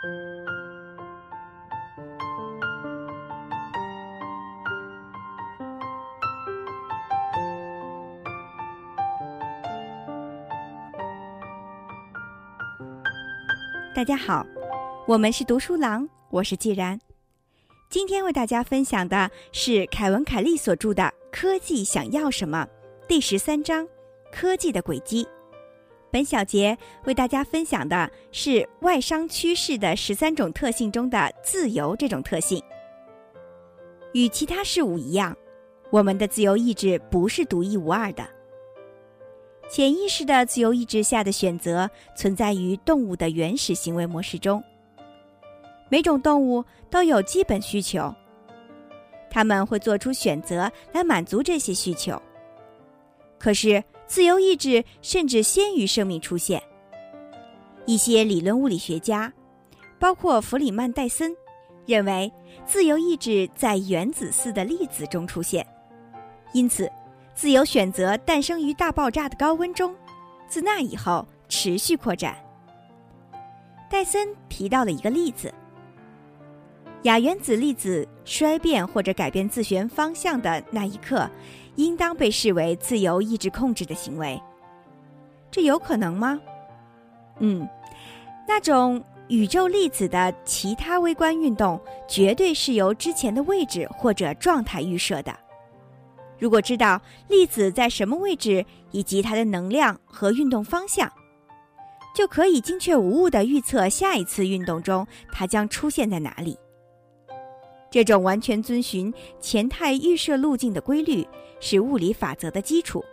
大家好，我们是读书郎，我是既然。今天为大家分享的是凯文·凯利所著的《科技想要什么》第十三章“科技的轨迹”。本小节为大家分享的是外商趋势的十三种特性中的“自由”这种特性。与其他事物一样，我们的自由意志不是独一无二的。潜意识的自由意志下的选择存在于动物的原始行为模式中。每种动物都有基本需求，他们会做出选择来满足这些需求。可是，自由意志甚至先于生命出现。一些理论物理学家，包括弗里曼·戴森，认为自由意志在原子似的粒子中出现，因此。自由选择诞生于大爆炸的高温中，自那以后持续扩展。戴森提到了一个例子：亚原子粒子衰变或者改变自旋方向的那一刻，应当被视为自由意志控制的行为。这有可能吗？嗯，那种宇宙粒子的其他微观运动，绝对是由之前的位置或者状态预设的。如果知道粒子在什么位置以及它的能量和运动方向，就可以精确无误地预测下一次运动中它将出现在哪里。这种完全遵循前态预设路径的规律是物理法则的基础。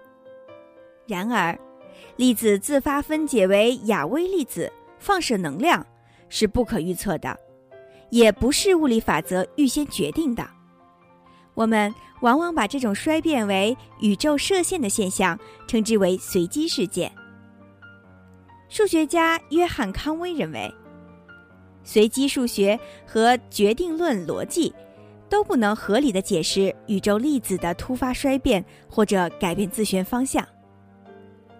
然而，粒子自发分解为亚微粒子，放射能量是不可预测的，也不是物理法则预先决定的。我们往往把这种衰变为宇宙射线的现象称之为随机事件。数学家约翰·康威认为，随机数学和决定论逻辑都不能合理的解释宇宙粒子的突发衰变或者改变自旋方向。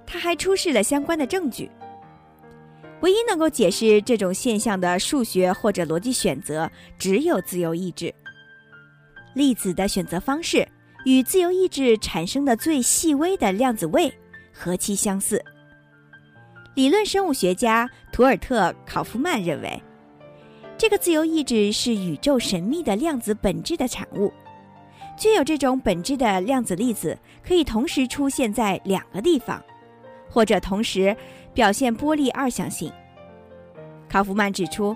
他还出示了相关的证据。唯一能够解释这种现象的数学或者逻辑选择，只有自由意志。粒子的选择方式与自由意志产生的最细微的量子位何其相似！理论生物学家图尔特·考夫曼认为，这个自由意志是宇宙神秘的量子本质的产物。具有这种本质的量子粒子可以同时出现在两个地方，或者同时表现波粒二象性。考夫曼指出，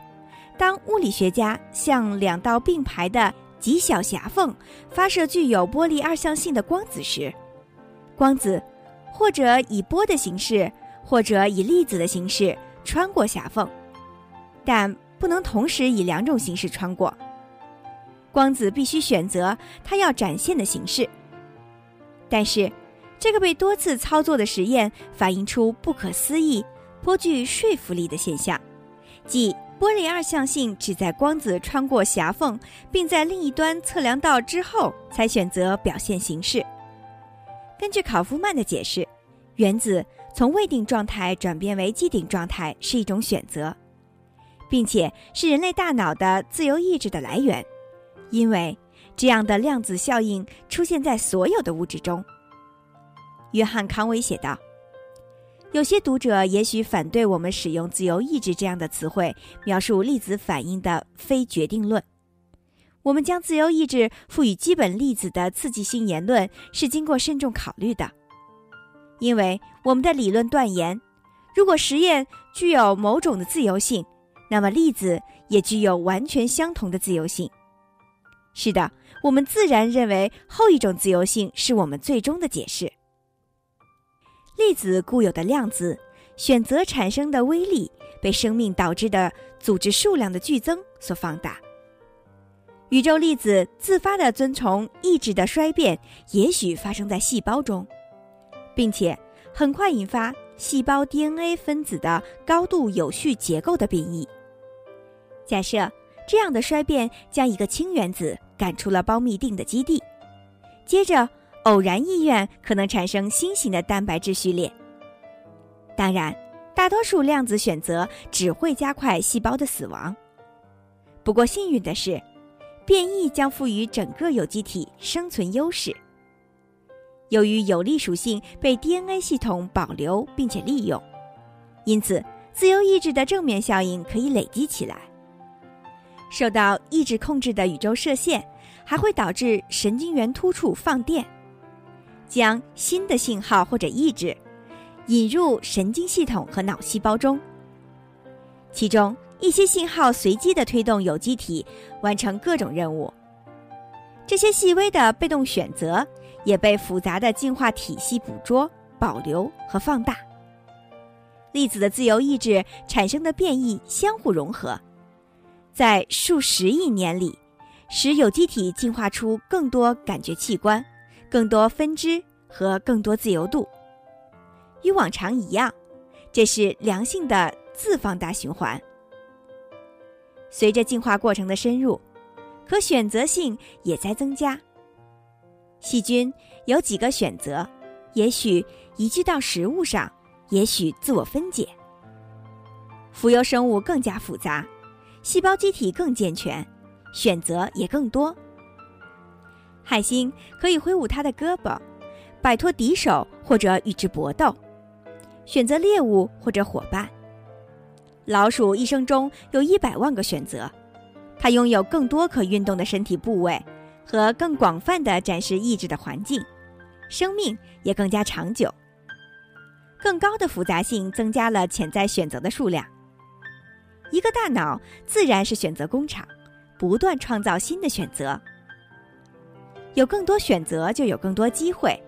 当物理学家向两道并排的极小狭缝发射具有波粒二象性的光子时，光子或者以波的形式，或者以粒子的形式穿过狭缝，但不能同时以两种形式穿过。光子必须选择它要展现的形式。但是，这个被多次操作的实验反映出不可思议、颇具说服力的现象，即。波粒二象性只在光子穿过狭缝，并在另一端测量到之后才选择表现形式。根据考夫曼的解释，原子从未定状态转变为既定状态是一种选择，并且是人类大脑的自由意志的来源，因为这样的量子效应出现在所有的物质中。约翰·康威写道。有些读者也许反对我们使用“自由意志”这样的词汇描述粒子反应的非决定论。我们将自由意志赋予基本粒子的刺激性言论是经过慎重考虑的，因为我们的理论断言，如果实验具有某种的自由性，那么粒子也具有完全相同的自由性。是的，我们自然认为后一种自由性是我们最终的解释。粒子固有的量子选择产生的微粒被生命导致的组织数量的剧增所放大。宇宙粒子自发地遵从意志的衰变，也许发生在细胞中，并且很快引发细胞 DNA 分子的高度有序结构的变异。假设这样的衰变将一个氢原子赶出了胞嘧啶的基地，接着。偶然意愿可能产生新型的蛋白质序列。当然，大多数量子选择只会加快细胞的死亡，不过幸运的是，变异将赋予整个有机体生存优势。由于有利属性被 DNA 系统保留并且利用，因此自由意志的正面效应可以累积起来。受到意志控制的宇宙射线还会导致神经元突触放电，将新的信号或者意志引入神经系统和脑细胞中。其中一些信号随机的推动有机体完成各种任务，这些细微的被动选择也被复杂的进化体系捕捉、保留和放大。粒子的自由意志产生的变异相互融合。在数十亿年里，使有机体进化出更多感觉器官、更多分支和更多自由度。与往常一样，这是良性的自放大循环。随着进化过程的深入，可选择性也在增加。细菌有几个选择，也许移居到食物上，也许自我分解。浮游生物更加复杂。细胞机体更健全，选择也更多。海星可以挥舞它的胳膊，摆脱敌手或者与之搏斗，选择猎物或者伙伴。老鼠一生中有一百万个选择，它拥有更多可运动的身体部位和更广泛的展示意志的环境，生命也更加长久。更高的复杂性增加了潜在选择的数量。一个大脑自然是选择工厂，不断创造新的选择。有更多选择，就有更多机会。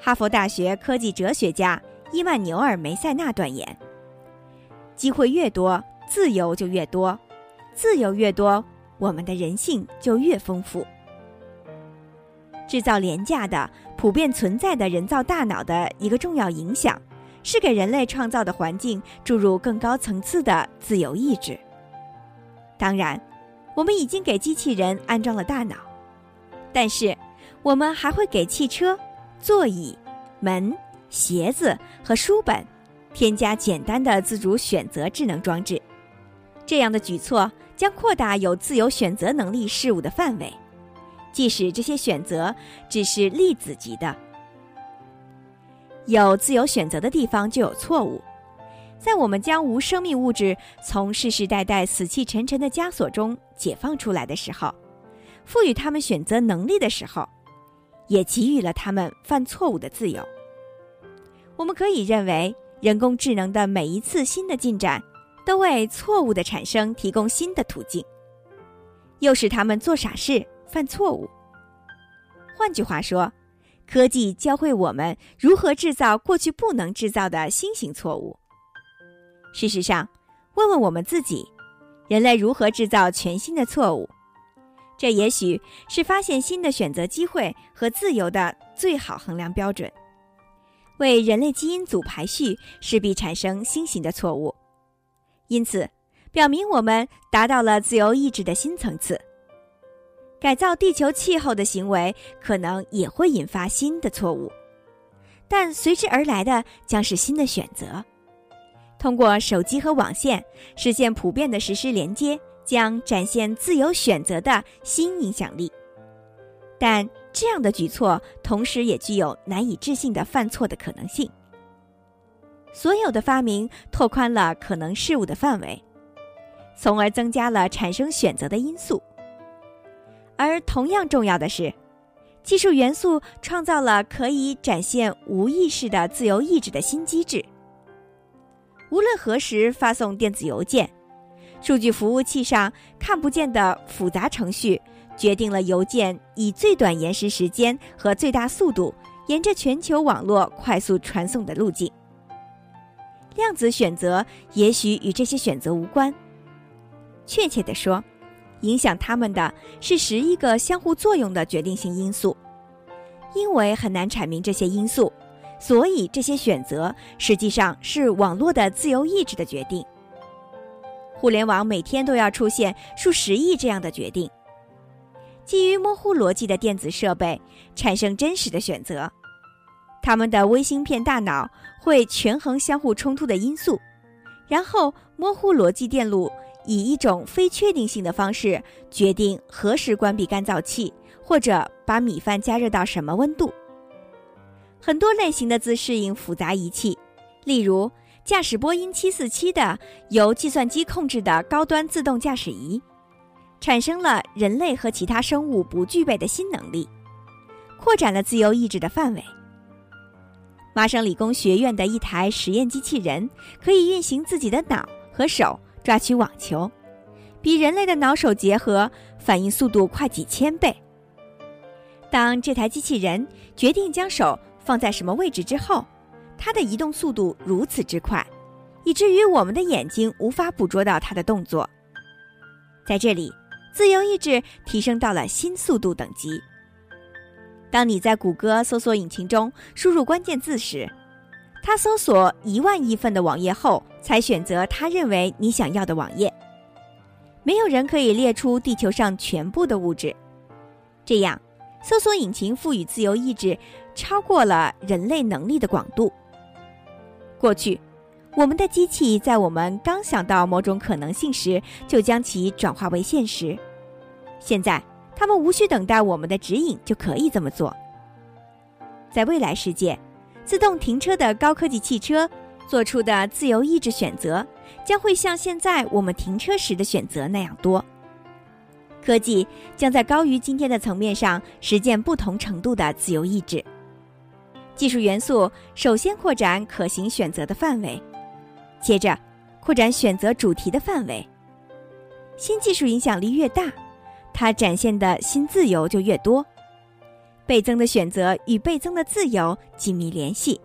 哈佛大学科技哲学家伊曼纽尔·梅塞纳断言：机会越多，自由就越多；自由越多，我们的人性就越丰富。制造廉价的、普遍存在的人造大脑的一个重要影响。是给人类创造的环境注入更高层次的自由意志。当然，我们已经给机器人安装了大脑，但是我们还会给汽车、座椅、门、鞋子和书本添加简单的自主选择智能装置。这样的举措将扩大有自由选择能力事物的范围，即使这些选择只是粒子级的。有自由选择的地方就有错误，在我们将无生命物质从世世代代死气沉沉的枷锁中解放出来的时候，赋予他们选择能力的时候，也给予了他们犯错误的自由。我们可以认为，人工智能的每一次新的进展，都为错误的产生提供新的途径，又使他们做傻事、犯错误。换句话说。科技教会我们如何制造过去不能制造的新型错误。事实上，问问我们自己，人类如何制造全新的错误？这也许是发现新的选择机会和自由的最好衡量标准。为人类基因组排序，势必产生新型的错误，因此，表明我们达到了自由意志的新层次。改造地球气候的行为可能也会引发新的错误，但随之而来的将是新的选择。通过手机和网线实现普遍的实时连接，将展现自由选择的新影响力。但这样的举措同时也具有难以置信的犯错的可能性。所有的发明拓宽了可能事物的范围，从而增加了产生选择的因素。而同样重要的是，技术元素创造了可以展现无意识的自由意志的新机制。无论何时发送电子邮件，数据服务器上看不见的复杂程序决定了邮件以最短延时时间和最大速度沿着全球网络快速传送的路径。量子选择也许与这些选择无关。确切地说。影响他们的是十一个相互作用的决定性因素，因为很难阐明这些因素，所以这些选择实际上是网络的自由意志的决定。互联网每天都要出现数十亿这样的决定，基于模糊逻辑的电子设备产生真实的选择，他们的微芯片大脑会权衡相互冲突的因素，然后模糊逻辑电路。以一种非确定性的方式决定何时关闭干燥器，或者把米饭加热到什么温度。很多类型的自适应复杂仪器，例如驾驶波音747的由计算机控制的高端自动驾驶仪，产生了人类和其他生物不具备的新能力，扩展了自由意志的范围。麻省理工学院的一台实验机器人可以运行自己的脑和手抓取网球，比人类的脑手结合反应速度快几千倍。当这台机器人决定将手放在什么位置之后，它的移动速度如此之快，以至于我们的眼睛无法捕捉到它的动作。在这里，自由意志提升到了新速度等级。当你在谷歌搜索引擎中输入关键字时，它搜索一万亿份的网页后，才选择他认为你想要的网页。没有人可以列出地球上全部的物质，这样。搜索引擎赋予自由意志超过了人类能力的广度。过去，我们的机器在我们刚想到某种可能性时，就将其转化为现实。现在，他们无需等待我们的指引就可以这么做。在未来世界，自动停车的高科技汽车做出的自由意志选择，将会像现在我们停车时的选择那样多。科技将在高于今天的层面上实现不同程度的自由意志。技术元素首先扩展可行选择的范围，接着扩展选择主题的范围。新技术影响力越大，它展现的新自由就越多。倍增的选择与倍增的自由紧密联系。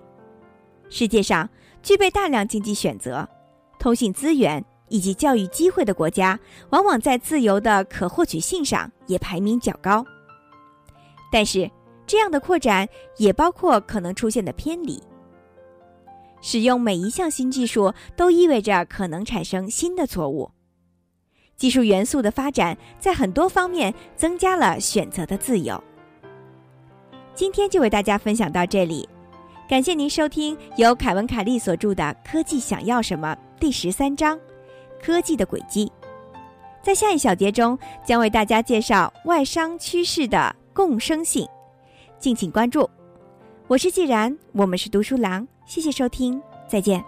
世界上具备大量经济选择、通信资源。以及教育机会的国家，往往在自由的可获取性上也排名较高。但是，这样的扩展也包括可能出现的偏离。使用每一项新技术都意味着可能产生新的错误。技术元素的发展在很多方面增加了选择的自由。今天就为大家分享到这里，感谢您收听由凯文·凯利所著的《科技想要什么》第十三章。科技的轨迹，在下一小节中将为大家介绍外商趋势的共生性，敬请关注。我是既然，我们是读书郎，谢谢收听，再见。